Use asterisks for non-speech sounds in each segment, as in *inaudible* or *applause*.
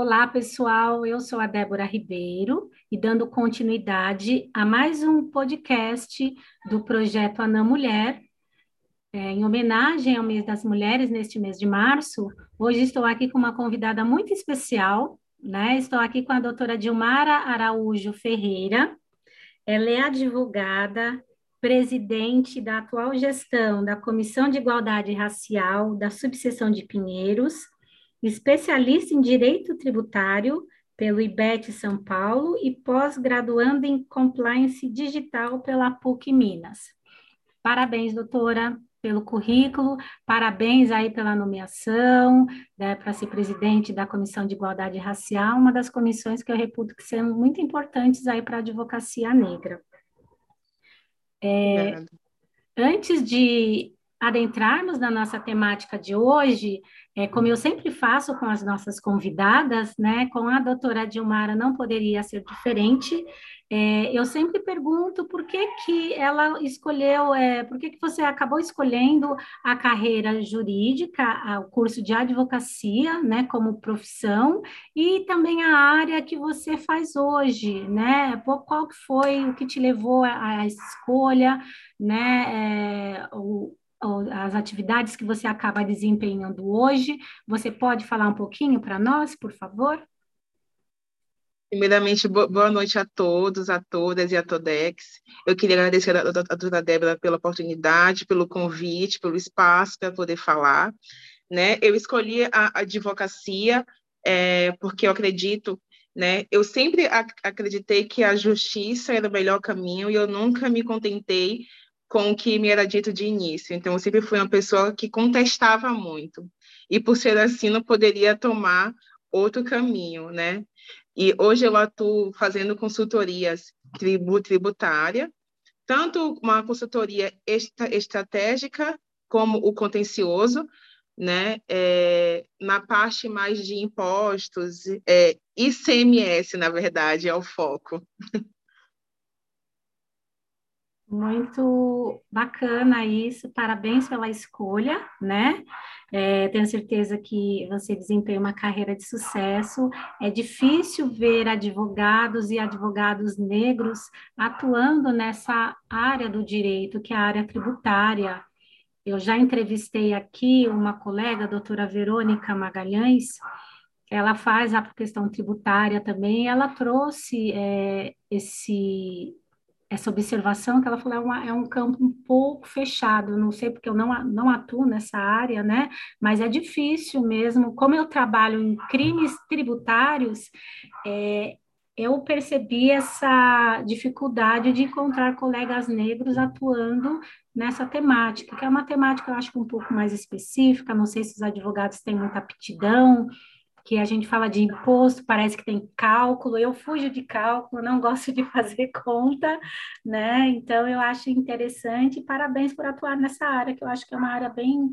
Olá, pessoal. Eu sou a Débora Ribeiro e dando continuidade a mais um podcast do projeto Anã Mulher. É, em homenagem ao mês das mulheres, neste mês de março, hoje estou aqui com uma convidada muito especial, né? Estou aqui com a doutora Dilmara Araújo Ferreira. Ela é advogada, presidente da atual gestão da Comissão de Igualdade Racial da Subseção de Pinheiros especialista em Direito Tributário pelo IBET São Paulo e pós-graduando em Compliance Digital pela PUC Minas. Parabéns, doutora, pelo currículo, parabéns aí pela nomeação né, para ser presidente da Comissão de Igualdade Racial, uma das comissões que eu reputo que são muito importantes aí para a advocacia negra. É, antes de adentrarmos na nossa temática de hoje, é, como eu sempre faço com as nossas convidadas, né, com a doutora Dilmara não poderia ser diferente, é, eu sempre pergunto por que, que ela escolheu, é, por que, que você acabou escolhendo a carreira jurídica, a, o curso de advocacia, né, como profissão, e também a área que você faz hoje, né, qual que foi o que te levou a escolha, né, é, o, as atividades que você acaba desempenhando hoje. Você pode falar um pouquinho para nós, por favor? Primeiramente, boa noite a todos, a todas e a Todex. Eu queria agradecer a, doutora Débora pela oportunidade, pelo convite, pelo espaço para poder falar. Né? Eu escolhi a advocacia é, porque eu acredito, né? Eu sempre ac acreditei que a justiça era o melhor caminho e eu nunca me contentei com o que me era dito de início. Então, eu sempre fui uma pessoa que contestava muito. E, por ser assim, não poderia tomar outro caminho, né? E hoje eu atuo fazendo consultorias tribu tributária, tanto uma consultoria estratégica como o contencioso, né? É, na parte mais de impostos, é, ICMS, na verdade, é o foco. *laughs* Muito bacana isso, parabéns pela escolha, né? É, tenho certeza que você desempenha uma carreira de sucesso. É difícil ver advogados e advogados negros atuando nessa área do direito, que é a área tributária. Eu já entrevistei aqui uma colega, a doutora Verônica Magalhães, ela faz a questão tributária também, ela trouxe é, esse essa observação que ela falou é, uma, é, um campo um pouco fechado, não sei porque eu não, não atuo nessa área, né? Mas é difícil mesmo. Como eu trabalho em crimes tributários, é, eu percebi essa dificuldade de encontrar colegas negros atuando nessa temática, que é uma temática, eu acho, um pouco mais específica, não sei se os advogados têm muita aptidão, que a gente fala de imposto, parece que tem cálculo, eu fujo de cálculo, não gosto de *laughs* fazer conta, né? Então eu acho interessante, parabéns por atuar nessa área, que eu acho que é uma área bem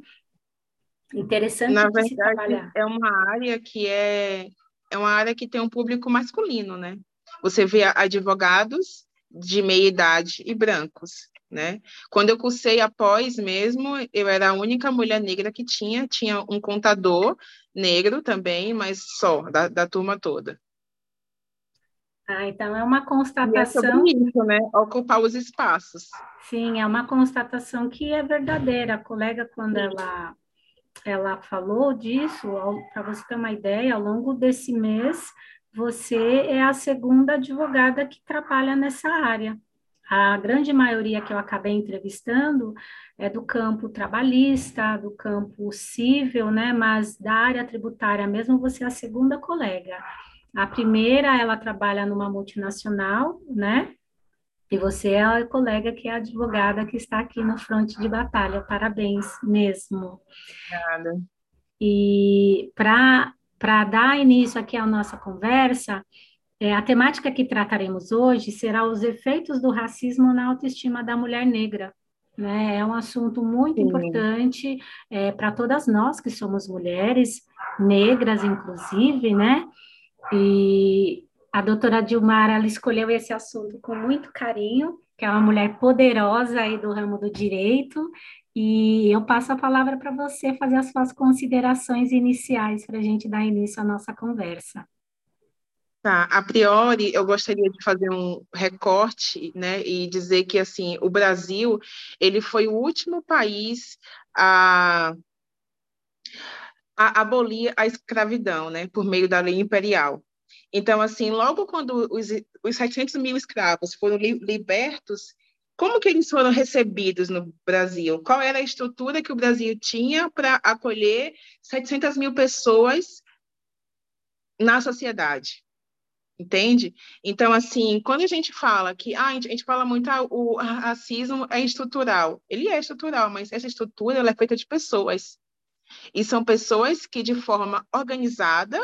interessante Na verdade, é uma área que é, é uma área que tem um público masculino, né? Você vê advogados de meia idade e brancos, né? Quando eu cursei após mesmo, eu era a única mulher negra que tinha, tinha um contador negro também, mas só, da, da turma toda. Ah, então é uma constatação. E é isso, né? Ocupar os espaços. Sim, é uma constatação que é verdadeira. A colega, quando ela, ela falou disso, para você ter uma ideia, ao longo desse mês, você é a segunda advogada que trabalha nessa área. A grande maioria que eu acabei entrevistando é do campo trabalhista, do campo civil, né? Mas da área tributária mesmo, você é a segunda colega. A primeira, ela trabalha numa multinacional, né? E você é a colega que é a advogada que está aqui no fronte de batalha. Parabéns mesmo. Obrigada. E para dar início aqui à nossa conversa, é, a temática que trataremos hoje será os efeitos do racismo na autoestima da mulher negra. Né? É um assunto muito Sim. importante é, para todas nós que somos mulheres, negras inclusive, né? E a doutora Dilmar, ela escolheu esse assunto com muito carinho, que é uma mulher poderosa aí do ramo do direito, e eu passo a palavra para você fazer as suas considerações iniciais para a gente dar início à nossa conversa. Tá, a priori, eu gostaria de fazer um recorte, né, e dizer que, assim, o Brasil, ele foi o último país a, a abolir a escravidão, né, por meio da lei imperial. Então, assim, logo quando os, os 700 mil escravos foram li, libertos, como que eles foram recebidos no Brasil? Qual era a estrutura que o Brasil tinha para acolher 700 mil pessoas na sociedade? Entende? Então, assim, quando a gente fala que ah, a, gente, a gente fala muito ah, o racismo é estrutural, ele é estrutural, mas essa estrutura ela é feita de pessoas. E são pessoas que, de forma organizada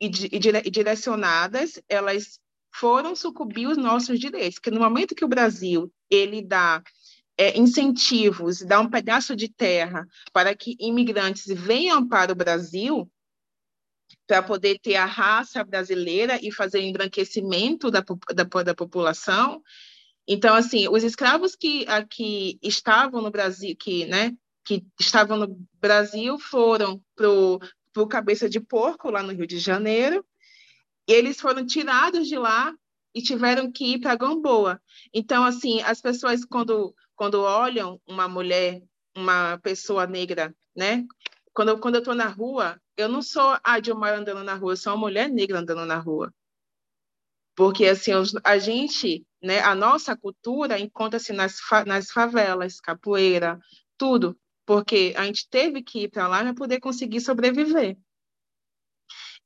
e, e, dire, e direcionadas, elas foram sucumbir os nossos direitos. Que no momento que o Brasil ele dá é, incentivos, dá um pedaço de terra para que imigrantes venham para o Brasil, para poder ter a raça brasileira e fazer embranquecimento da, da, da população. Então, assim, os escravos que aqui estavam no Brasil, que, né, que estavam no Brasil, foram para o Cabeça de Porco, lá no Rio de Janeiro, e eles foram tirados de lá e tiveram que ir para Gamboa. Então, assim, as pessoas, quando, quando olham uma mulher, uma pessoa negra, né, quando, quando eu estou na rua, eu não sou a Dilmar andando na rua, eu sou uma mulher negra andando na rua. Porque, assim, a gente, né, a nossa cultura encontra-se nas, nas favelas, capoeira, tudo, porque a gente teve que ir para lá para poder conseguir sobreviver.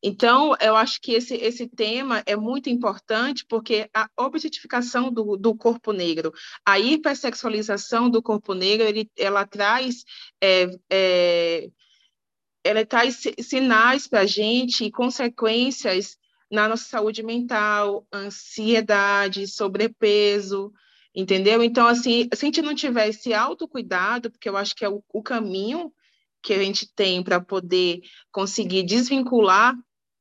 Então, eu acho que esse, esse tema é muito importante porque a objetificação do, do corpo negro, a hipersexualização do corpo negro, ele, ela traz é, é, ela traz sinais para a gente e consequências na nossa saúde mental, ansiedade, sobrepeso, entendeu? Então, assim, se a gente não tiver esse autocuidado, porque eu acho que é o, o caminho que a gente tem para poder conseguir desvincular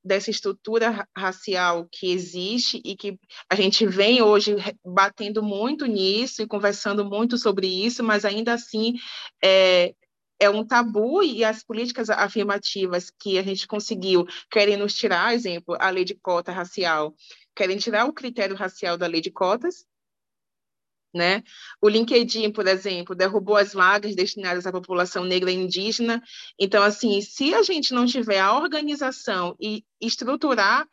dessa estrutura racial que existe e que a gente vem hoje batendo muito nisso e conversando muito sobre isso, mas ainda assim é, é um tabu e as políticas afirmativas que a gente conseguiu querem nos tirar, exemplo, a lei de cota racial, querem tirar o critério racial da lei de cotas, né? O LinkedIn, por exemplo, derrubou as vagas destinadas à população negra e indígena. Então, assim, se a gente não tiver a organização e estruturar,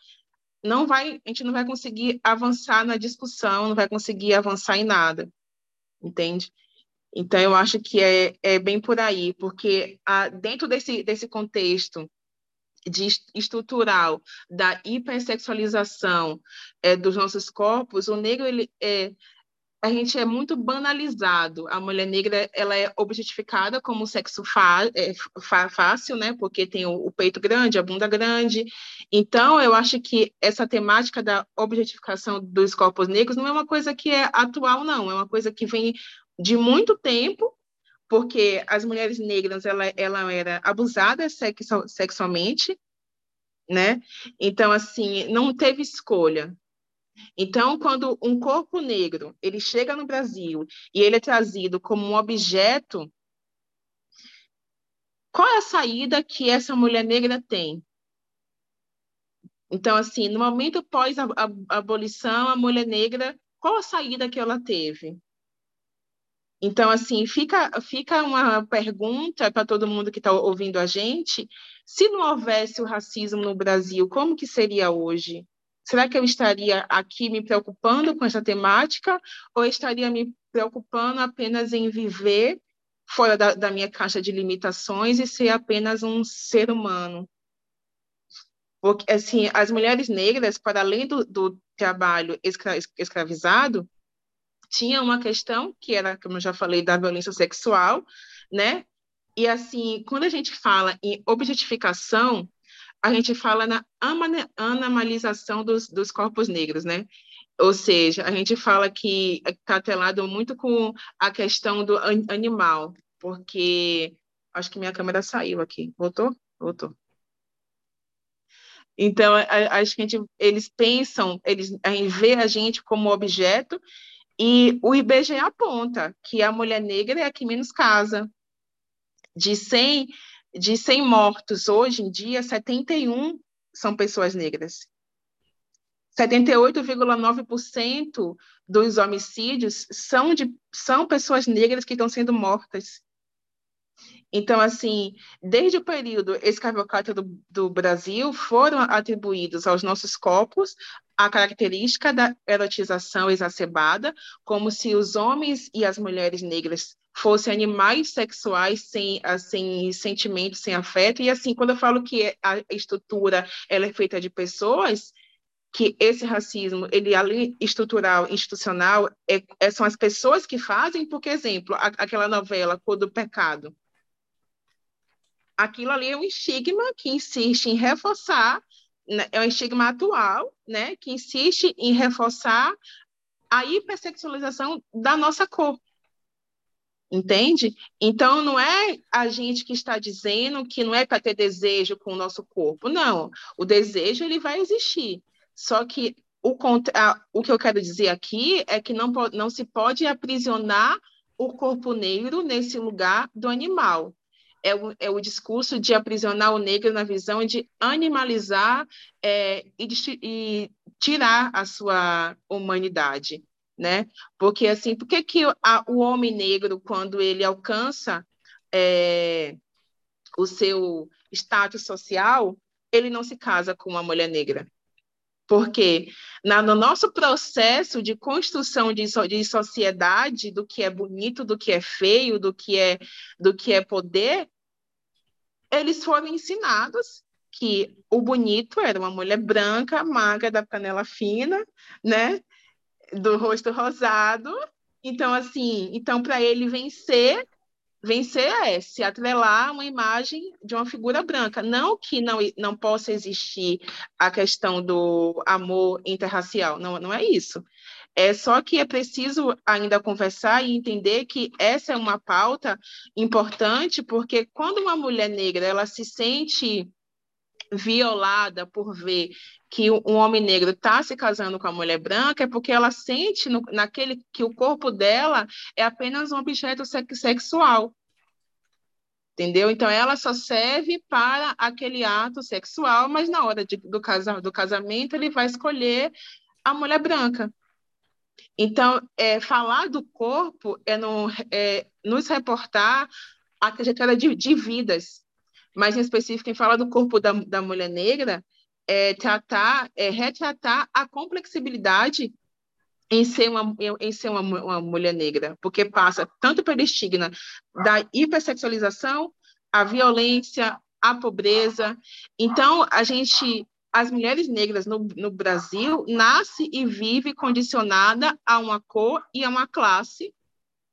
não vai, a gente não vai conseguir avançar na discussão, não vai conseguir avançar em nada, entende? Então, eu acho que é, é bem por aí, porque a, dentro desse, desse contexto de estrutural da hipersexualização é, dos nossos corpos, o negro ele é, a gente é muito banalizado. A mulher negra ela é objetificada como sexo é, fácil, né? Porque tem o, o, peito grande, a bunda grande. Então, eu acho que essa temática da objetificação dos corpos negros não é uma coisa que é atual, não. É uma coisa que vem de muito tempo, porque as mulheres negras ela, ela era abusada sexualmente, né? Então, assim, não teve escolha. Então, quando um corpo negro ele chega no Brasil e ele é trazido como um objeto, qual é a saída que essa mulher negra tem? Então, assim, no momento pós a, a, abolição, a mulher negra, qual a saída que ela teve? Então, assim, fica, fica uma pergunta para todo mundo que está ouvindo a gente: se não houvesse o racismo no Brasil, como que seria hoje? Será que eu estaria aqui me preocupando com essa temática ou estaria me preocupando apenas em viver fora da, da minha caixa de limitações e ser apenas um ser humano? Porque, assim, as mulheres negras, para além do, do trabalho escra escravizado, tinha uma questão que era, como eu já falei, da violência sexual, né? E assim, quando a gente fala em objetificação, a gente fala na animalização dos, dos corpos negros, né? Ou seja, a gente fala que está atrelado muito com a questão do animal, porque acho que minha câmera saiu aqui. Voltou? Voltou. Então, acho que gente, eles pensam, eles vê a gente como objeto, e o IBGE aponta que a mulher negra é a que menos casa. De 100 de 100 mortos hoje em dia, 71 são pessoas negras. 78,9% dos homicídios são de são pessoas negras que estão sendo mortas. Então, assim, desde o período escravocrata do, do Brasil, foram atribuídos aos nossos corpos a característica da erotização exacerbada, como se os homens e as mulheres negras fossem animais sexuais sem, sem sentimento, sem afeto. E assim, quando eu falo que a estrutura ela é feita de pessoas, que esse racismo, ele além estrutural, institucional, é, é, são as pessoas que fazem, porque, exemplo, a, aquela novela Cor do Pecado, aquilo ali é um estigma que insiste em reforçar, né, é um estigma atual, né, que insiste em reforçar a hipersexualização da nossa cor. Entende? Então, não é a gente que está dizendo que não é para ter desejo com o nosso corpo. Não, o desejo ele vai existir. Só que o, o que eu quero dizer aqui é que não, não se pode aprisionar o corpo negro nesse lugar do animal é o, é o discurso de aprisionar o negro na visão de animalizar é, e, e, tirar a sua humanidade, né? Porque assim, por que, que a, o homem negro, quando ele alcança é, o seu status social, ele não se casa com uma mulher negra? Porque na, no nosso processo de construção de, de sociedade, do que é bonito, do que é feio, do que é, do que é poder, eles foram ensinados que o bonito era uma mulher branca, magra, da canela fina, né? Do rosto rosado. Então, assim, então para ele vencer, vencer é se atrelar a uma imagem de uma figura branca. Não que não, não possa existir a questão do amor interracial, não, não é isso. É só que é preciso ainda conversar e entender que essa é uma pauta importante, porque quando uma mulher negra ela se sente violada por ver que um homem negro está se casando com a mulher branca, é porque ela sente no, naquele que o corpo dela é apenas um objeto sexual. Entendeu? Então, ela só serve para aquele ato sexual, mas na hora de, do, do casamento, ele vai escolher a mulher branca. Então, é, falar do corpo é, no, é nos reportar a trajetória de, de, vidas, mas em específico, em falar do corpo da, da mulher negra, é tratar, é retratar a complexibilidade em ser uma, em ser uma, uma mulher negra, porque passa tanto pelo estigma da hipersexualização, a violência, a pobreza. Então, a gente as mulheres negras no, no Brasil nasce e vive condicionada a uma cor e a uma classe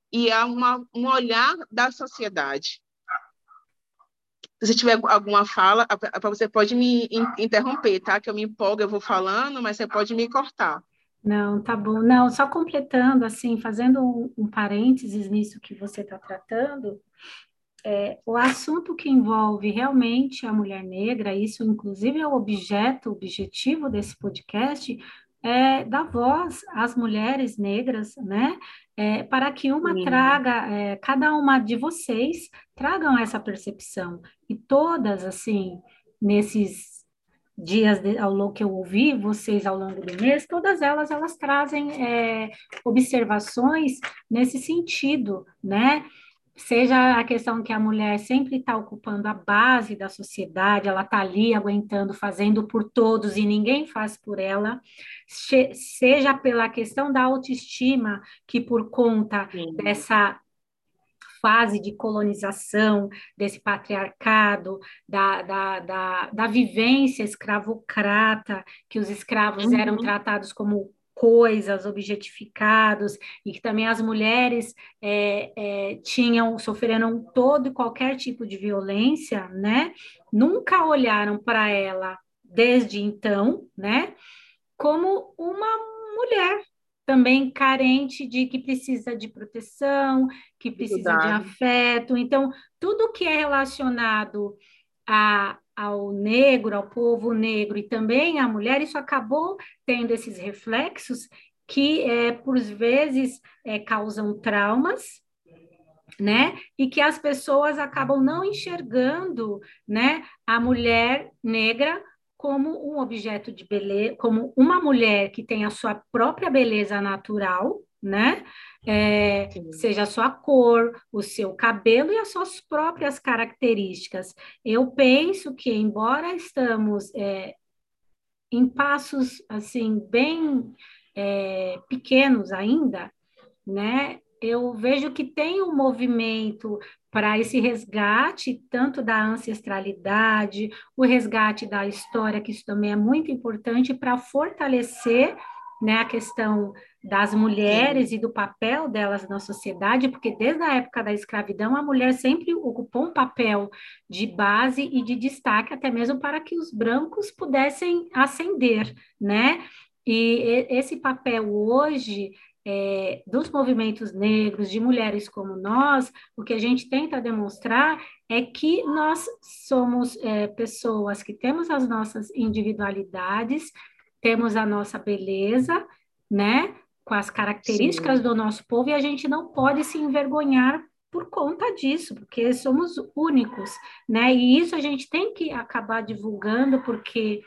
e a uma, um olhar da sociedade. Se tiver alguma fala, você pode me interromper, tá? Que eu me empolgo, eu vou falando, mas você pode me cortar. Não, tá bom. Não, só completando, assim, fazendo um, um parênteses nisso que você está tratando, é, o assunto que envolve realmente a mulher negra, isso inclusive é o objeto, o objetivo desse podcast, é dar voz às mulheres negras, né? É, para que uma Sim. traga, é, cada uma de vocês tragam essa percepção. E todas, assim, nesses dias de, ao longo que eu ouvi vocês ao longo do mês, todas elas elas trazem é, observações nesse sentido, né? Seja a questão que a mulher sempre está ocupando a base da sociedade, ela está ali aguentando, fazendo por todos e ninguém faz por ela, seja pela questão da autoestima, que por conta Sim. dessa fase de colonização, desse patriarcado, da, da, da, da vivência escravocrata, que os escravos uhum. eram tratados como coisas, objetificados, e que também as mulheres é, é, tinham, sofreram todo e qualquer tipo de violência, né? Nunca olharam para ela desde então, né? Como uma mulher também carente de que precisa de proteção, que precisa de afeto. Então, tudo que é relacionado a, ao negro, ao povo negro e também à mulher, isso acabou tendo esses reflexos que, é, por vezes, é, causam traumas, né? E que as pessoas acabam não enxergando, né, a mulher negra como um objeto de beleza, como uma mulher que tem a sua própria beleza natural, né? É, seja a sua cor, o seu cabelo e as suas próprias características. Eu penso que, embora estamos é, em passos assim bem é, pequenos ainda, né? Eu vejo que tem um movimento para esse resgate, tanto da ancestralidade, o resgate da história, que isso também é muito importante para fortalecer né, a questão das mulheres e do papel delas na sociedade, porque desde a época da escravidão a mulher sempre ocupou um papel de base e de destaque, até mesmo para que os brancos pudessem ascender, né? E esse papel hoje é, dos movimentos negros, de mulheres como nós, o que a gente tenta demonstrar é que nós somos é, pessoas que temos as nossas individualidades, temos a nossa beleza, né? Com as características Sim. do nosso povo, e a gente não pode se envergonhar por conta disso, porque somos únicos, né? E isso a gente tem que acabar divulgando, porque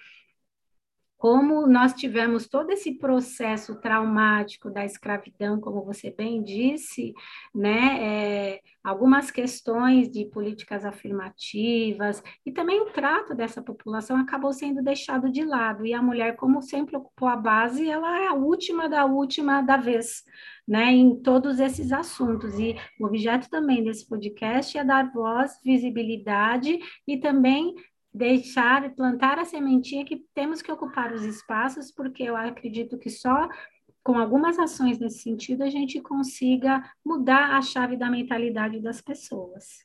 como nós tivemos todo esse processo traumático da escravidão, como você bem disse, né, é, algumas questões de políticas afirmativas e também o trato dessa população acabou sendo deixado de lado e a mulher, como sempre ocupou a base, ela é a última da última da vez, né, em todos esses assuntos. E o objeto também desse podcast é dar voz, visibilidade e também deixar, plantar a sementinha que temos que ocupar os espaços, porque eu acredito que só com algumas ações nesse sentido a gente consiga mudar a chave da mentalidade das pessoas.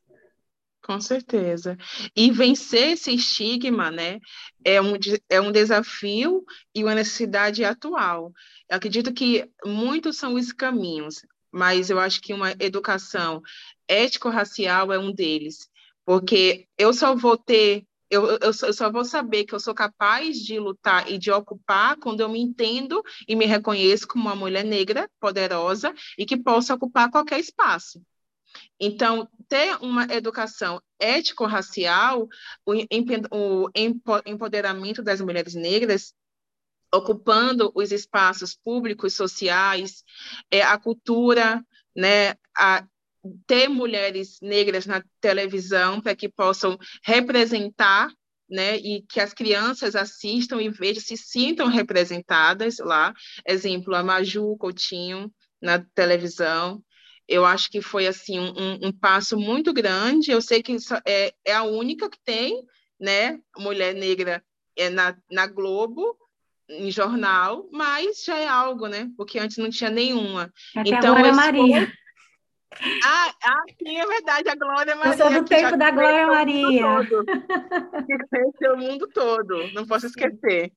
Com certeza. E vencer esse estigma, né, é um, é um desafio e uma necessidade atual. Eu acredito que muitos são os caminhos, mas eu acho que uma educação ético-racial é um deles, porque eu só vou ter eu, eu, eu, só vou saber que eu sou capaz de lutar e de ocupar quando eu me entendo e me reconheço como uma mulher negra, poderosa e que possa ocupar qualquer espaço. Então, ter uma educação ético-racial, o, empoderamento das mulheres negras, ocupando os espaços públicos, sociais, é, a cultura, né, a, ter mulheres negras na televisão para que possam representar né, e que as crianças assistam e vejam, se sintam representadas lá. Exemplo, a Maju Coutinho na televisão. Eu acho que foi assim um, um passo muito grande. Eu sei que é, é a única que tem, né, mulher negra é na, na Globo, em jornal, mas já é algo, né? Porque antes não tinha nenhuma. Até então, Maria. Ah, ah, sim, é verdade, a Glória Maria. Eu sou do tempo da Glória Maria. Que conheceu o mundo todo, não posso esquecer.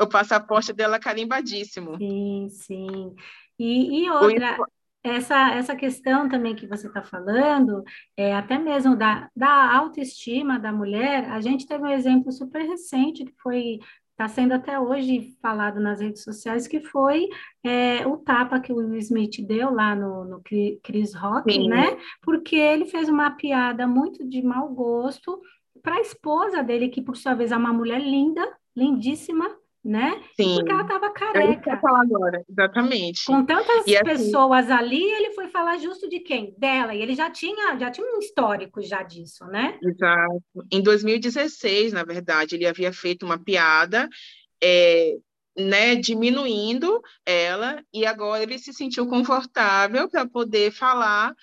O passaporte dela carimbadíssimo. Sim, sim. E, e outra, essa, essa questão também que você está falando, é, até mesmo da, da autoestima da mulher, a gente teve um exemplo super recente, que foi está sendo até hoje falado nas redes sociais, que foi é, o tapa que o Will Smith deu lá no, no Chris Rock, Sim. né? Porque ele fez uma piada muito de mau gosto para a esposa dele, que por sua vez é uma mulher linda, lindíssima, né? Sim. Porque ela estava careca. É falar agora, exatamente. Com tantas e assim pessoas assim... ali, ele foi falar justo de quem? Dela. E ele já tinha, já tinha um histórico já disso, né? Exato. Em 2016, na verdade, ele havia feito uma piada, é, né, diminuindo ela, e agora ele se sentiu confortável para poder falar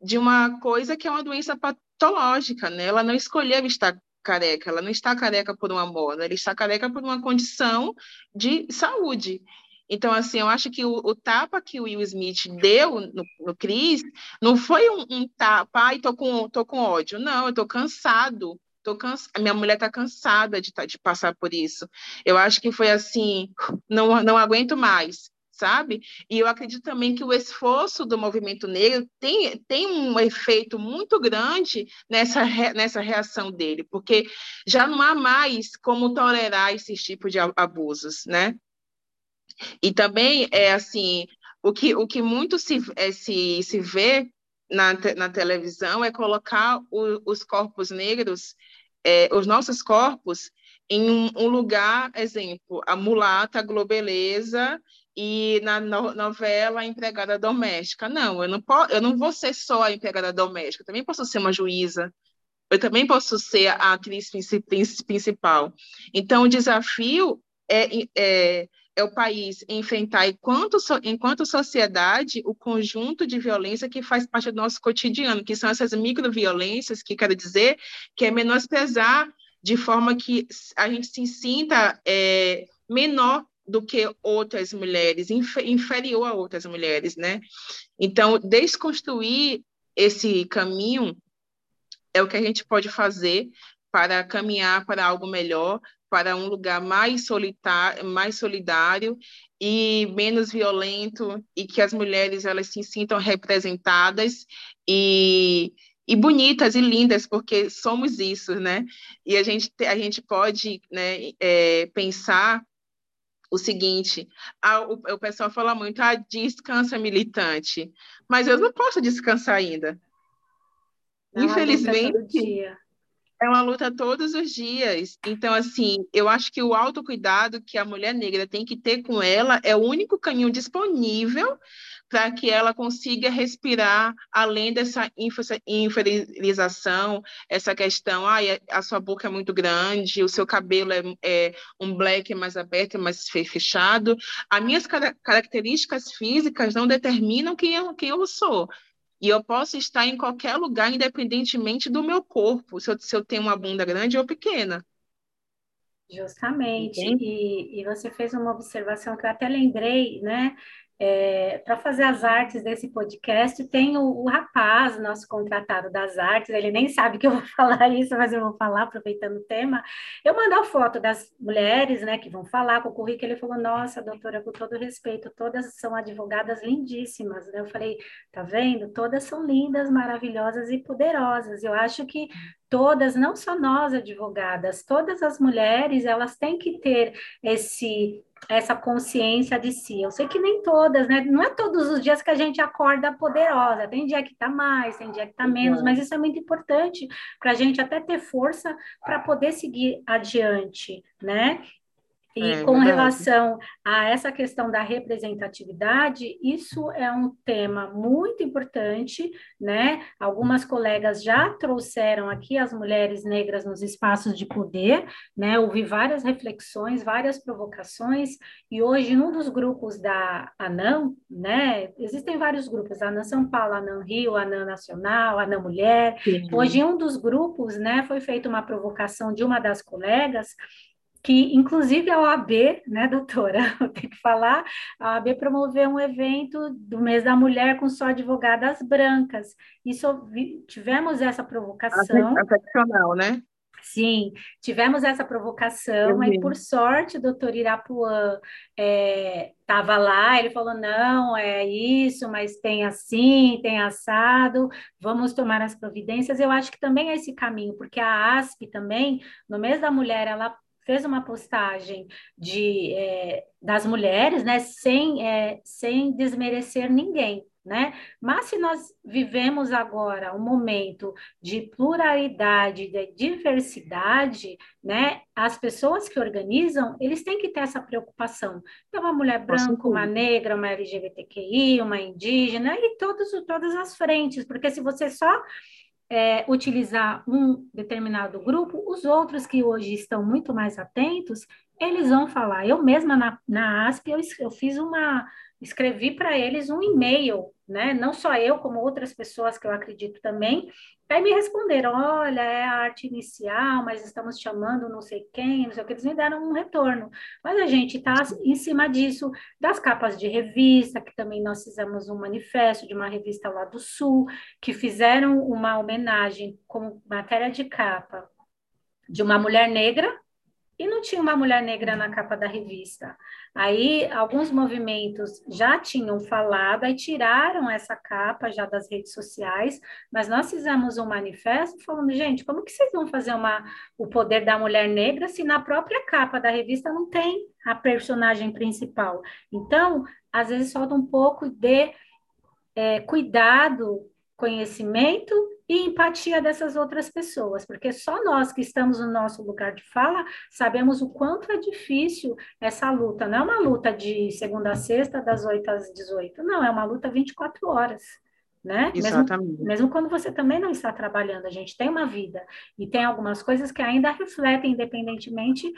de uma coisa que é uma doença patológica, né? Ela não escolheu estar careca, ela não está careca por uma moda, ela está careca por uma condição de saúde. Então, assim, eu acho que o, o tapa que o Will Smith deu no, no Chris não foi um, um tapa, ai, tô com, tô com ódio. Não, eu tô cansado. Tô cansa... Minha mulher está cansada de, tá, de passar por isso. Eu acho que foi assim, não, não aguento mais sabe? E eu acredito também que o esforço do movimento negro tem, tem um efeito muito grande nessa, nessa reação dele, porque já não há mais como tolerar esse tipo de abusos, né? E também é assim, o que, o que muito se, é, se, se vê na, na televisão é colocar o, os corpos negros, é, os nossos corpos, em um, um lugar, exemplo, a mulata, a globeleza e na no, novela empregada doméstica. Não, eu não, posso, eu não vou ser só a empregada doméstica, eu também posso ser uma juíza, eu também posso ser a atriz principal. Então, o desafio é, é, é o país enfrentar, enquanto, enquanto sociedade, o conjunto de violência que faz parte do nosso cotidiano, que são essas microviolências, que quero dizer que é menosprezar de forma que a gente se sinta é, menor do que outras mulheres, inferior a outras mulheres, né? Então, desconstruir esse caminho é o que a gente pode fazer para caminhar para algo melhor, para um lugar mais solitário, mais solidário e menos violento e que as mulheres elas se sintam representadas e, e bonitas e lindas porque somos isso, né? E a gente a gente pode né, é, pensar o seguinte, a, o, o pessoal fala muito, ah, descansa militante, mas eu não posso descansar ainda. É Infelizmente, é uma luta todos os dias. Então, assim, eu acho que o autocuidado que a mulher negra tem que ter com ela é o único caminho disponível para que ela consiga respirar além dessa inferiorização, essa questão, ah, a sua boca é muito grande, o seu cabelo é, é um black mais aberto, mais fechado. As minhas características físicas não determinam quem eu, quem eu sou. E eu posso estar em qualquer lugar, independentemente do meu corpo, se eu, se eu tenho uma bunda grande ou pequena. Justamente. E, e, você fez uma observação que eu até lembrei, né? É, para fazer as artes desse podcast, tem o, o, rapaz, nosso contratado das artes, ele nem sabe que eu vou *laughs* falar isso, mas eu vou falar, aproveitando o tema. Eu mando a foto das mulheres né, que vão falar com o currículo, ele falou: Nossa, doutora, com todo respeito, todas são advogadas lindíssimas. Né? Eu falei: Tá vendo? Todas são lindas, maravilhosas e poderosas. Eu acho que todas, não só nós advogadas, todas as mulheres, elas têm que ter esse essa consciência de si. Eu sei que nem todas, né? Não é todos os dias que a gente acorda poderosa. Tem dia que tá mais, tem dia que tá menos, mas isso é muito importante para a gente até ter força para poder seguir adiante, né? E é, com verdade. relação a essa questão da representatividade, isso é um tema muito importante, né? Algumas colegas já trouxeram aqui as mulheres negras nos espaços de poder, né? Ouvi várias reflexões, várias provocações, e hoje, num dos grupos da ANAM, né? Existem vários grupos, ANAM São Paulo, ANAM Rio, ANAM Nacional, ANAM Mulher. Sim. Hoje, em um dos grupos, né, foi feita uma provocação de uma das colegas que inclusive a OAB, né, doutora, *laughs* eu tenho que falar, a OAB promoveu um evento do mês da mulher com só advogadas brancas. Isso tivemos essa provocação. Excepcional, né? Sim, tivemos essa provocação, e por sorte o doutor Irapuã estava é, lá, ele falou, não, é isso, mas tem assim, tem assado, vamos tomar as providências. Eu acho que também é esse caminho, porque a ASP também, no mês da mulher, ela fez uma postagem de, é, das mulheres, né, sem, é, sem desmerecer ninguém, né? Mas se nós vivemos agora um momento de pluralidade, de diversidade, né? As pessoas que organizam, eles têm que ter essa preocupação. Então, uma mulher branca, uma negra, uma LGBTQI, uma indígena, e todos, todas as frentes, porque se você só é, utilizar um determinado grupo, os outros que hoje estão muito mais atentos, eles vão falar. Eu mesma na, na ASP, eu, eu fiz uma, escrevi para eles um e-mail, né? Não só eu, como outras pessoas que eu acredito também. Aí me responderam: olha, é a arte inicial, mas estamos chamando não sei quem, não sei o que. Eles me deram um retorno. Mas a gente está em cima disso, das capas de revista, que também nós fizemos um manifesto de uma revista lá do Sul, que fizeram uma homenagem como matéria de capa de uma mulher negra e não tinha uma mulher negra na capa da revista. Aí alguns movimentos já tinham falado e tiraram essa capa já das redes sociais, mas nós fizemos um manifesto falando, gente, como que vocês vão fazer uma, o poder da mulher negra se na própria capa da revista não tem a personagem principal? Então, às vezes falta um pouco de é, cuidado, conhecimento e empatia dessas outras pessoas, porque só nós que estamos no nosso lugar de fala sabemos o quanto é difícil essa luta. Não é uma luta de segunda a sexta, das 8 às 18, não, é uma luta 24 horas né? Exatamente. Mesmo, mesmo quando você também não está trabalhando, a gente tem uma vida e tem algumas coisas que ainda refletem, independentemente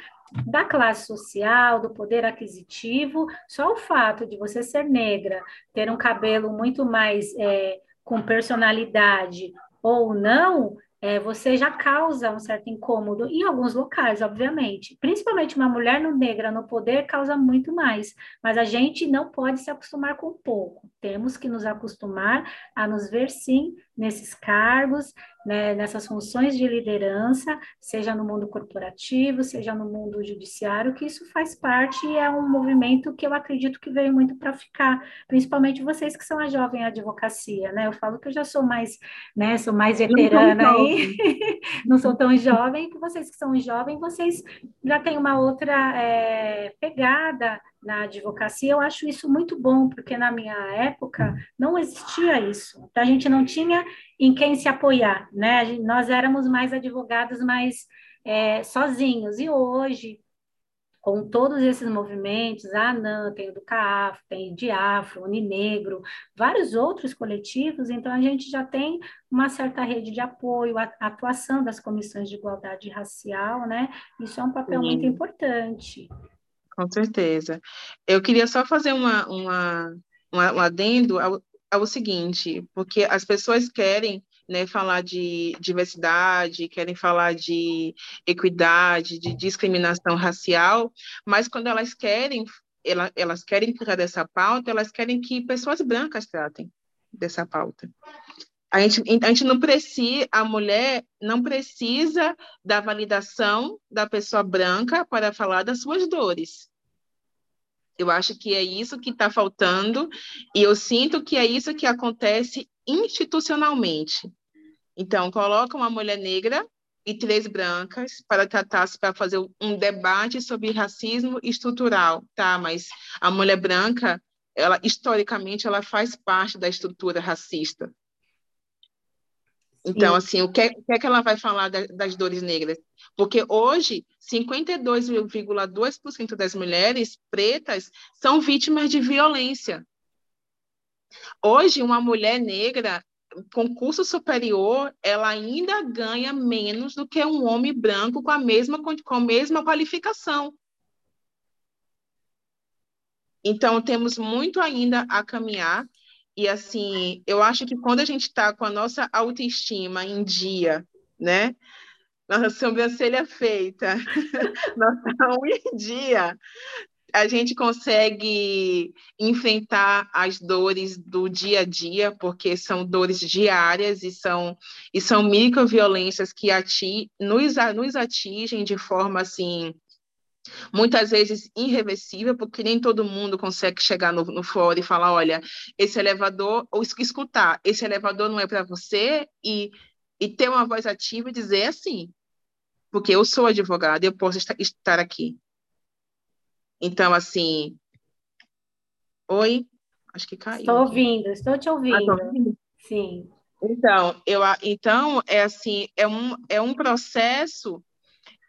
da classe social, do poder aquisitivo, só o fato de você ser negra, ter um cabelo muito mais é, com personalidade ou não, é, você já causa um certo incômodo em alguns locais, obviamente. Principalmente uma mulher no negra no poder causa muito mais, mas a gente não pode se acostumar com pouco. Temos que nos acostumar a nos ver sim nesses cargos, né, nessas funções de liderança, seja no mundo corporativo, seja no mundo judiciário, que isso faz parte e é um movimento que eu acredito que veio muito para ficar, principalmente vocês que são a jovem advocacia, né? Eu falo que eu já sou mais, né, sou mais veterana aí, *laughs* não sou tão jovem, que vocês que são jovens, vocês já têm uma outra é, pegada na advocacia, eu acho isso muito bom, porque na minha época não existia isso. Então, a gente não tinha em quem se apoiar, né? Gente, nós éramos mais advogados mais é, sozinhos. E hoje, com todos esses movimentos, a ANAN, tem o do CAF, tem o Diafro, Uninegro, vários outros coletivos, então a gente já tem uma certa rede de apoio, a atuação das comissões de igualdade racial, né? Isso é um papel Sim. muito importante. Com certeza. Eu queria só fazer uma, uma, uma um adendo ao, ao seguinte, porque as pessoas querem né, falar de diversidade, querem falar de equidade, de discriminação racial, mas quando elas querem, elas, elas querem tratar dessa pauta, elas querem que pessoas brancas tratem dessa pauta. A gente, a gente não precisa, a mulher não precisa da validação da pessoa branca para falar das suas dores. Eu acho que é isso que está faltando e eu sinto que é isso que acontece institucionalmente. Então, coloca uma mulher negra e três brancas para tratar para fazer um debate sobre racismo estrutural, tá? Mas a mulher branca, ela historicamente ela faz parte da estrutura racista. Então, assim, o que, é, o que, é que ela vai falar da, das dores negras? Porque hoje, 52,2% das mulheres pretas são vítimas de violência. Hoje, uma mulher negra com curso superior, ela ainda ganha menos do que um homem branco com a mesma, com a mesma qualificação. Então, temos muito ainda a caminhar e assim, eu acho que quando a gente está com a nossa autoestima em dia, né? Nossa sobrancelha feita, *laughs* nossa *laughs* unha em dia, a gente consegue enfrentar as dores do dia a dia, porque são dores diárias e são, e são microviolências que ati, nos, nos atingem de forma assim muitas vezes irreversível, porque nem todo mundo consegue chegar no, no fórum e falar, olha, esse elevador, ou escutar, esse elevador não é para você, e, e ter uma voz ativa e dizer assim, porque eu sou advogada, eu posso estar aqui. Então, assim, oi, acho que caiu. Estou ouvindo, estou te ouvindo. Ah, ouvindo? Sim. Então, eu, então, é assim, é um, é um processo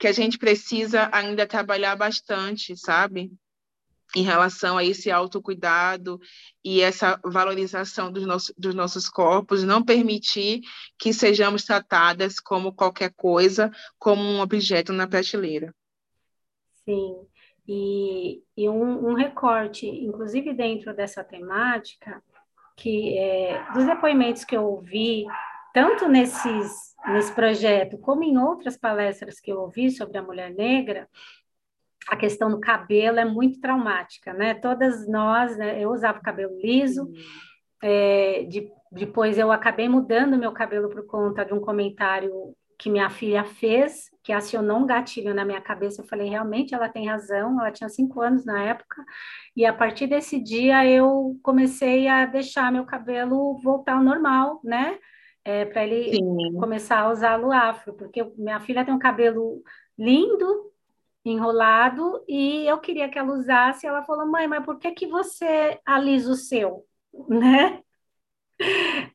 que a gente precisa ainda trabalhar bastante, sabe? Em relação a esse autocuidado e essa valorização dos, nossos dos nossos corpos, não permitir que sejamos tratadas como qualquer coisa, como um objeto na prateleira. Sim, e, e um, um recorte, inclusive dentro dessa temática, que é, dos depoimentos que eu ouvi, tanto nesses nesse projeto, como em outras palestras que eu ouvi sobre a mulher negra, a questão do cabelo é muito traumática, né? Todas nós, né, eu usava cabelo liso, é, de, depois eu acabei mudando meu cabelo por conta de um comentário que minha filha fez, que acionou um gatilho na minha cabeça. Eu falei, realmente, ela tem razão. Ela tinha cinco anos na época. E a partir desse dia, eu comecei a deixar meu cabelo voltar ao normal, né? É, para ele Sim. começar a usá-lo afro, porque minha filha tem um cabelo lindo, enrolado, e eu queria que ela usasse. Ela falou, mãe, mas por que, que você alisa o seu? *laughs* Né?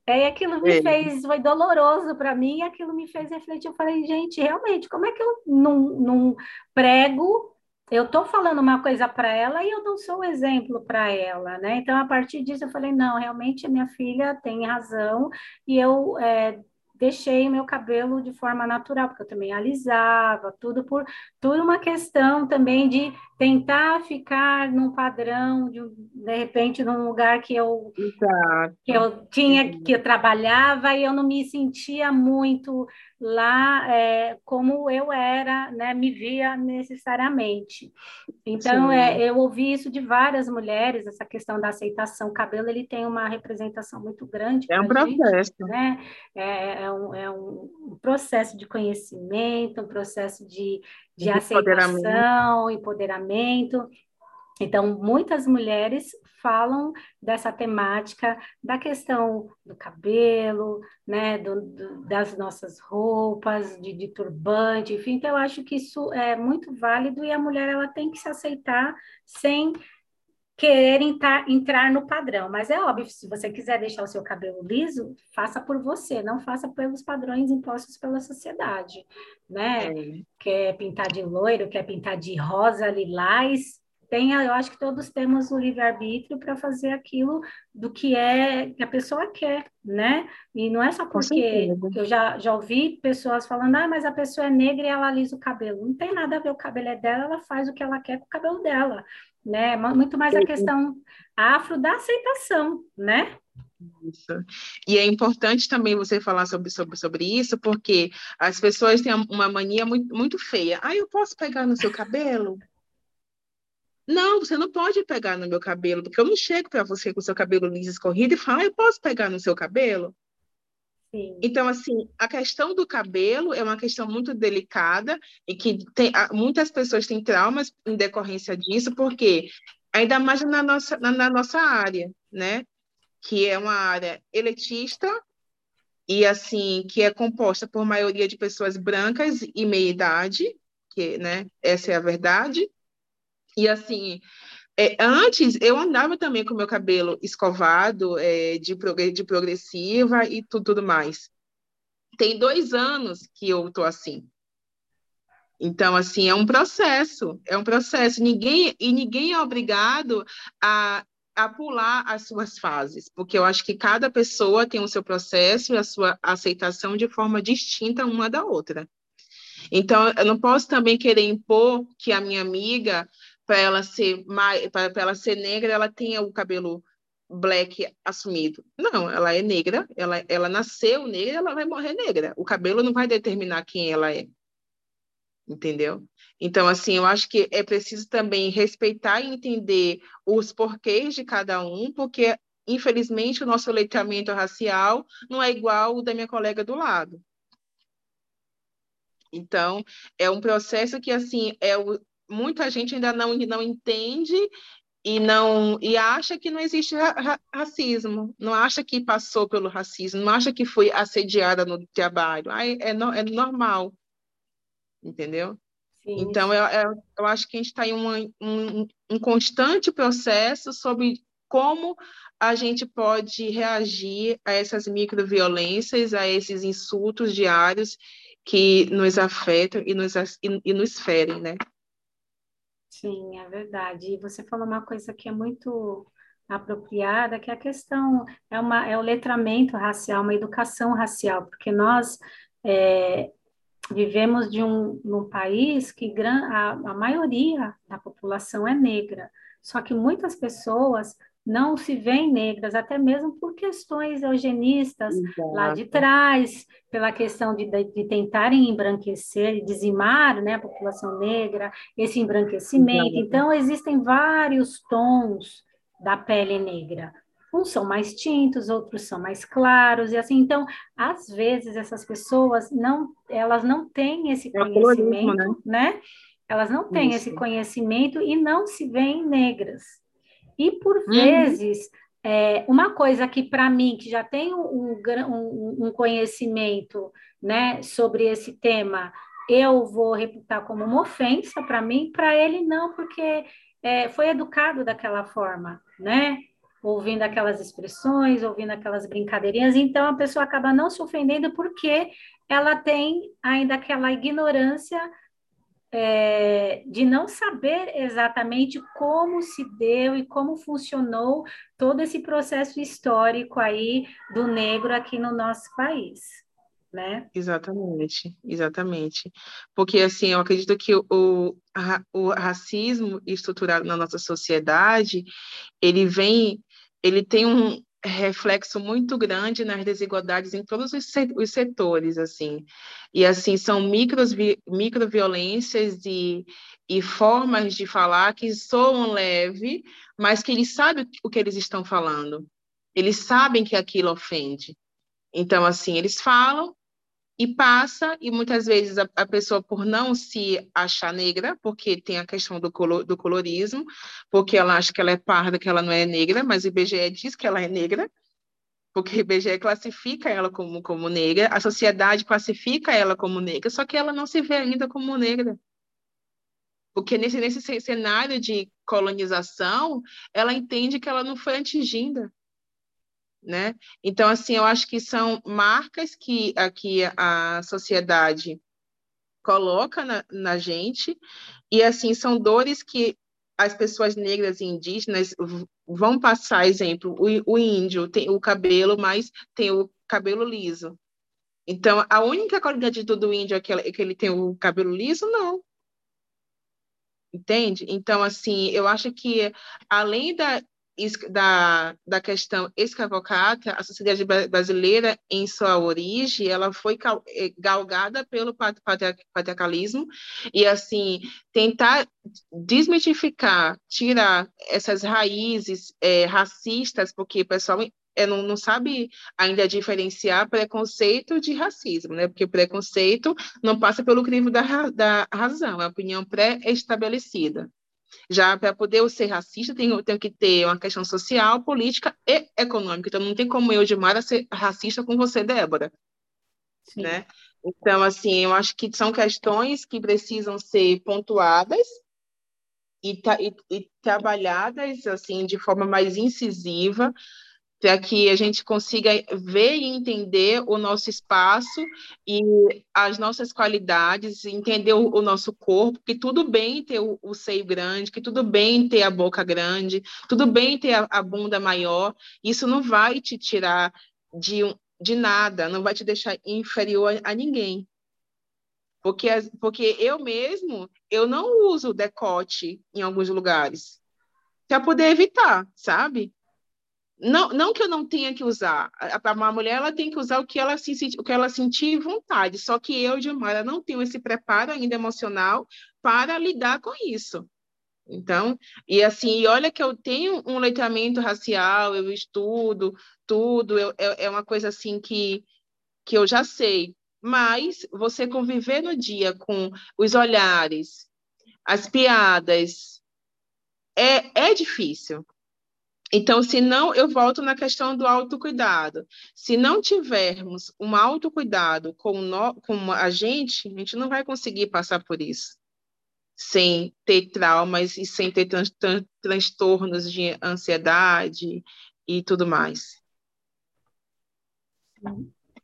É, aquilo me é. fez, foi doloroso para mim, e aquilo me fez refletir. Eu falei, gente, realmente, como é que eu não, não prego? Eu estou falando uma coisa para ela e eu não sou um exemplo para ela, né? Então, a partir disso, eu falei, não, realmente a minha filha tem razão, e eu é, deixei meu cabelo de forma natural, porque eu também alisava, tudo por tudo uma questão também de tentar ficar num padrão, de, de repente, num lugar que eu, que eu tinha, que eu trabalhava e eu não me sentia muito lá é, como eu era, né, me via necessariamente. Então, é, eu ouvi isso de várias mulheres, essa questão da aceitação. O cabelo, ele tem uma representação muito grande. É um processo. Gente, né? É, é, um, é um processo de conhecimento, um processo de, de aceitação, empoderamento. Então, muitas mulheres falam dessa temática da questão do cabelo, né, do, do, das nossas roupas, de, de, turbante, enfim. Então, eu acho que isso é muito válido e a mulher ela tem que se aceitar sem querer entrar, entrar no padrão. Mas é óbvio, se você quiser deixar o seu cabelo liso, faça por você, não faça pelos padrões impostos pela sociedade, né? É. Quer pintar de loiro, quer pintar de rosa, lilás, tenha, eu acho que todos temos o livre-arbítrio para fazer aquilo do que é que a pessoa quer, né? E não é só porque eu já, já ouvi pessoas falando, ah, mas a pessoa é negra e ela alisa o cabelo. Não tem nada a ver, o cabelo é dela, ela faz o que ela quer com o cabelo dela né? Muito mais a questão afro da aceitação, né? Isso. E é importante também você falar sobre, sobre, sobre isso, porque as pessoas têm uma mania muito, muito feia. Ah, eu posso pegar no seu cabelo? Não, você não pode pegar no meu cabelo, porque eu não chego para você com o seu cabelo liso escorrido e falo, ah, eu posso pegar no seu cabelo? Sim. Então, assim, a questão do cabelo é uma questão muito delicada e que tem, muitas pessoas têm traumas em decorrência disso, porque ainda mais na nossa, na, na nossa área, né? Que é uma área elitista e, assim, que é composta por maioria de pessoas brancas e meia-idade, que, né? Essa é a verdade. E, assim, é, antes, eu andava também com meu cabelo escovado, é, de, de progressiva e tudo, tudo mais. Tem dois anos que eu tô assim. Então, assim, é um processo, é um processo. Ninguém, e ninguém é obrigado a, a pular as suas fases, porque eu acho que cada pessoa tem o seu processo e a sua aceitação de forma distinta uma da outra. Então, eu não posso também querer impor que a minha amiga para ela ser mais, para ela ser negra, ela tenha o cabelo black assumido. Não, ela é negra, ela, ela nasceu negra, ela vai morrer negra. O cabelo não vai determinar quem ela é. Entendeu? Então, assim, eu acho que é preciso também respeitar e entender os porquês de cada um, porque, infelizmente, o nosso letramento racial não é igual o da minha colega do lado. Então, é um processo que, assim, é o, muita gente ainda não, não entende e não e acha que não existe ra racismo, não acha que passou pelo racismo, não acha que foi assediada no trabalho. Ai, é, no, é normal, entendeu? Sim. Então, eu, eu, eu, acho que a gente está em um, um, um constante processo sobre como a gente pode reagir a essas microviolências, a esses insultos diários que nos afetam e nos, e, e nos ferem, né? Sim, é verdade. E você falou uma coisa que é muito apropriada, que é a questão é, uma, é o letramento racial, uma educação racial, porque nós é, vivemos de um, num país que gran, a, a maioria da população é negra, só que muitas pessoas não se veem negras, até mesmo por questões eugenistas Exato. lá de trás, pela questão de, de, de, tentarem embranquecer e dizimar né, a população negra, esse embranquecimento. Exato. Então, existem vários tons da pele negra. Uns são mais tintos, outros são mais claros, e assim, então, às vezes, essas pessoas não, elas não têm esse é conhecimento, né? né? Elas não têm Isso. esse conhecimento e não se veem negras. E, por uhum. vezes, é, uma coisa que, para mim, que já tenho um, um, um conhecimento né, sobre esse tema, eu vou reputar como uma ofensa para mim, para ele não, porque é, foi educado daquela forma, né? ouvindo aquelas expressões, ouvindo aquelas brincadeirinhas, então a pessoa acaba não se ofendendo porque ela tem ainda aquela ignorância é, de não saber exatamente como se deu e como funcionou todo esse processo histórico aí do negro aqui no nosso país. Né? Exatamente, exatamente. Porque, assim, eu acredito que o, o racismo estruturado na nossa sociedade, ele vem, ele tem um, reflexo muito grande nas desigualdades em todos os setores, assim. E, assim, são micros, microviolências e, e formas de falar que soam leve, mas que eles sabem o que eles estão falando. Eles sabem que aquilo ofende. Então, assim, eles falam e passa, e muitas vezes a, a, pessoa, por não se achar negra, porque tem a questão do, do colorismo, porque ela acha que ela é parda, que ela não é negra, mas o IBGE diz que ela é negra, porque o IBGE classifica ela como, como negra, a sociedade classifica ela como negra, só que ela não se vê ainda como negra. Porque nesse, nesse cenário de colonização, ela entende que ela não foi atingida né? Então, assim, eu acho que são marcas que aqui a sociedade coloca na, na gente, e, assim, são dores que as pessoas negras e indígenas vão passar, exemplo, o, o índio tem o cabelo, mas tem o cabelo liso. Então, a única qualidade do índio é que, é que ele tem o cabelo liso? Não. Entende? Então, assim, eu acho que além da, da, da questão escravocrata, a sociedade brasileira, em sua origem, ela foi eh, galgada pelo patriarcalismo, e, assim, tentar desmitificar, tirar essas raízes é, racistas, porque o pessoal é, não, não sabe ainda diferenciar preconceito de racismo, né? Porque preconceito não passa pelo crivo da, da razão, é opinião pré-estabelecida. Já para poder eu ser racista, tenho, tenho que ter uma questão social, política e econômica. Então, não tem como eu, Mara, ser racista com você, Débora. Né? Então, assim, eu acho que são questões que precisam ser pontuadas e, e, e trabalhadas assim de forma mais incisiva para que a gente consiga ver e entender o nosso espaço e as nossas qualidades, entender o, o nosso corpo, que tudo bem ter o, o, seio grande, que tudo bem ter a boca grande, tudo bem ter a, a bunda maior, isso não vai te tirar de, de nada, não vai te deixar inferior a, a ninguém. Porque, porque eu mesmo, eu não uso decote em alguns lugares, para poder evitar, sabe? Não, não que eu não tenha que usar. A, a mulher ela tem que usar o que ela se o que ela sentir vontade. Só que eu, Gilmara, não tenho esse preparo ainda emocional para lidar com isso. Então, e assim, e olha que eu tenho um letramento racial, eu estudo tudo, eu, é, é uma coisa assim que, que eu já sei. Mas você conviver no dia com os olhares, as piadas, é, é difícil. Então, se não, eu volto na questão do autocuidado. Se não tivermos um autocuidado com, no, com a gente, a gente não vai conseguir passar por isso sem ter traumas e sem ter tran tran transtornos de ansiedade e tudo mais.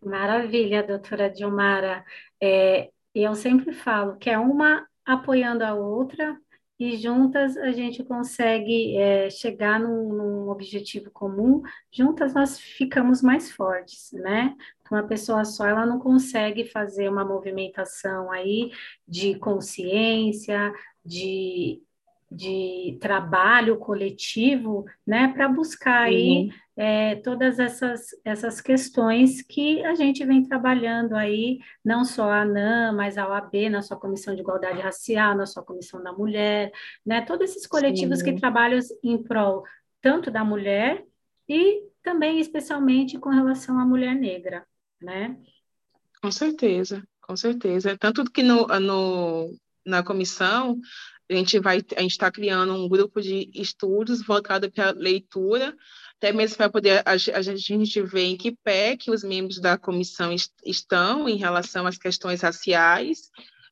Maravilha, doutora Dilmara. É, eu sempre falo que é uma apoiando a outra, e juntas a gente consegue é, chegar num, num, objetivo comum, juntas nós ficamos mais fortes, né? Uma pessoa só, ela não consegue fazer uma movimentação aí de consciência, de de trabalho coletivo, né, para buscar aí uhum. é, todas essas, essas questões que a gente vem trabalhando aí, não só a ANAM, mas a OAB, na sua Comissão de Igualdade Racial, na sua Comissão da Mulher, né, todos esses coletivos Sim. que trabalham em prol tanto da mulher e também especialmente com relação à mulher negra, né? Com certeza, com certeza. Tanto que no, no, na comissão a gente vai, a gente está criando um grupo de estudos voltado para leitura, até mesmo para poder a, a, gente ver em que pé que os membros da comissão est estão em relação às questões raciais,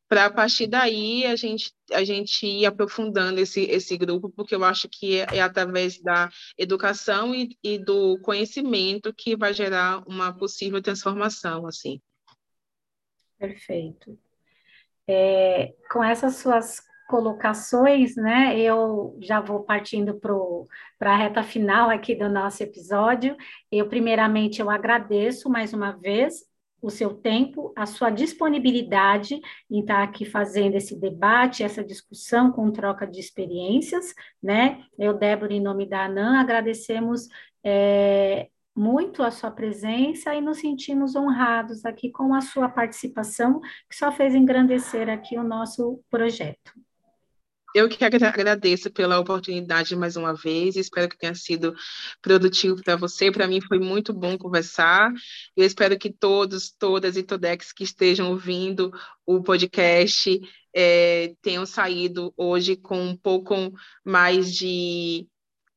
para a partir daí a gente, a gente ir aprofundando esse, esse grupo, porque eu acho que é, é através da educação e, e, do conhecimento que vai gerar uma possível transformação, assim. Perfeito. É, com essas suas colocações, né, eu já vou partindo para a reta final aqui do nosso episódio. Eu, primeiramente, eu agradeço mais uma vez o seu tempo, a sua disponibilidade em estar aqui fazendo esse debate, essa discussão com troca de experiências, né? Eu, Débora, em nome da ANAN, agradecemos é, muito a sua presença e nos sentimos honrados aqui com a sua participação, que só fez engrandecer aqui o nosso projeto. Eu que agradeço pela oportunidade mais uma vez, espero que tenha sido produtivo para você. Para mim foi muito bom conversar. Eu espero que todos, todas e todex que estejam ouvindo o podcast é, tenham saído hoje com um pouco mais de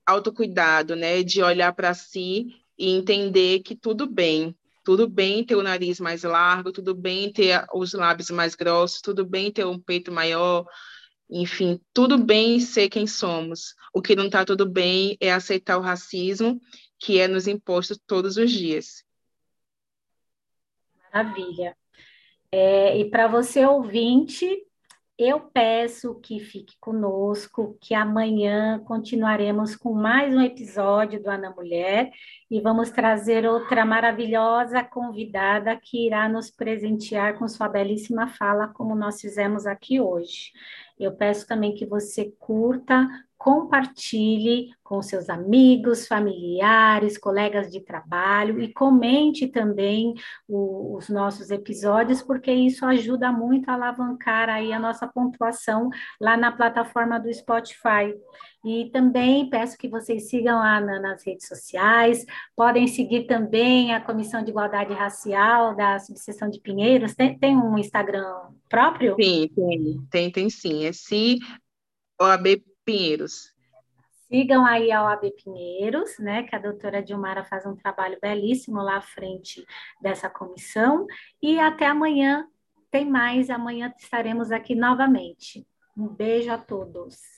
autocuidado, né? De olhar para si e entender que tudo bem, tudo bem ter o nariz mais largo, tudo bem ter os lábios mais grossos, tudo bem ter um peito maior, enfim, tudo bem ser quem somos. O que não está tudo bem é aceitar o racismo que é nos imposto todos os dias. Maravilha. É, e para você ouvinte, eu peço que fique conosco, que amanhã continuaremos com mais um episódio do Ana Mulher e vamos trazer outra maravilhosa convidada que irá nos presentear com sua belíssima fala, como nós fizemos aqui hoje. Eu peço também que você curta, compartilhe com seus amigos, familiares, colegas de trabalho e comente também o, os nossos episódios, porque isso ajuda muito a alavancar aí a nossa pontuação lá na plataforma do Spotify. E também peço que vocês sigam lá na, nas redes sociais, podem seguir também a Comissão de Igualdade Racial da Subseção de Pinheiros. Tem, tem um Instagram próprio? Sim, tem, tem, tem sim. É CI OAB Pinheiros. Sigam aí a OAB Pinheiros, né, que a doutora Dilmara faz um trabalho belíssimo lá à frente dessa comissão. E até amanhã tem mais, amanhã estaremos aqui novamente. Um beijo a todos.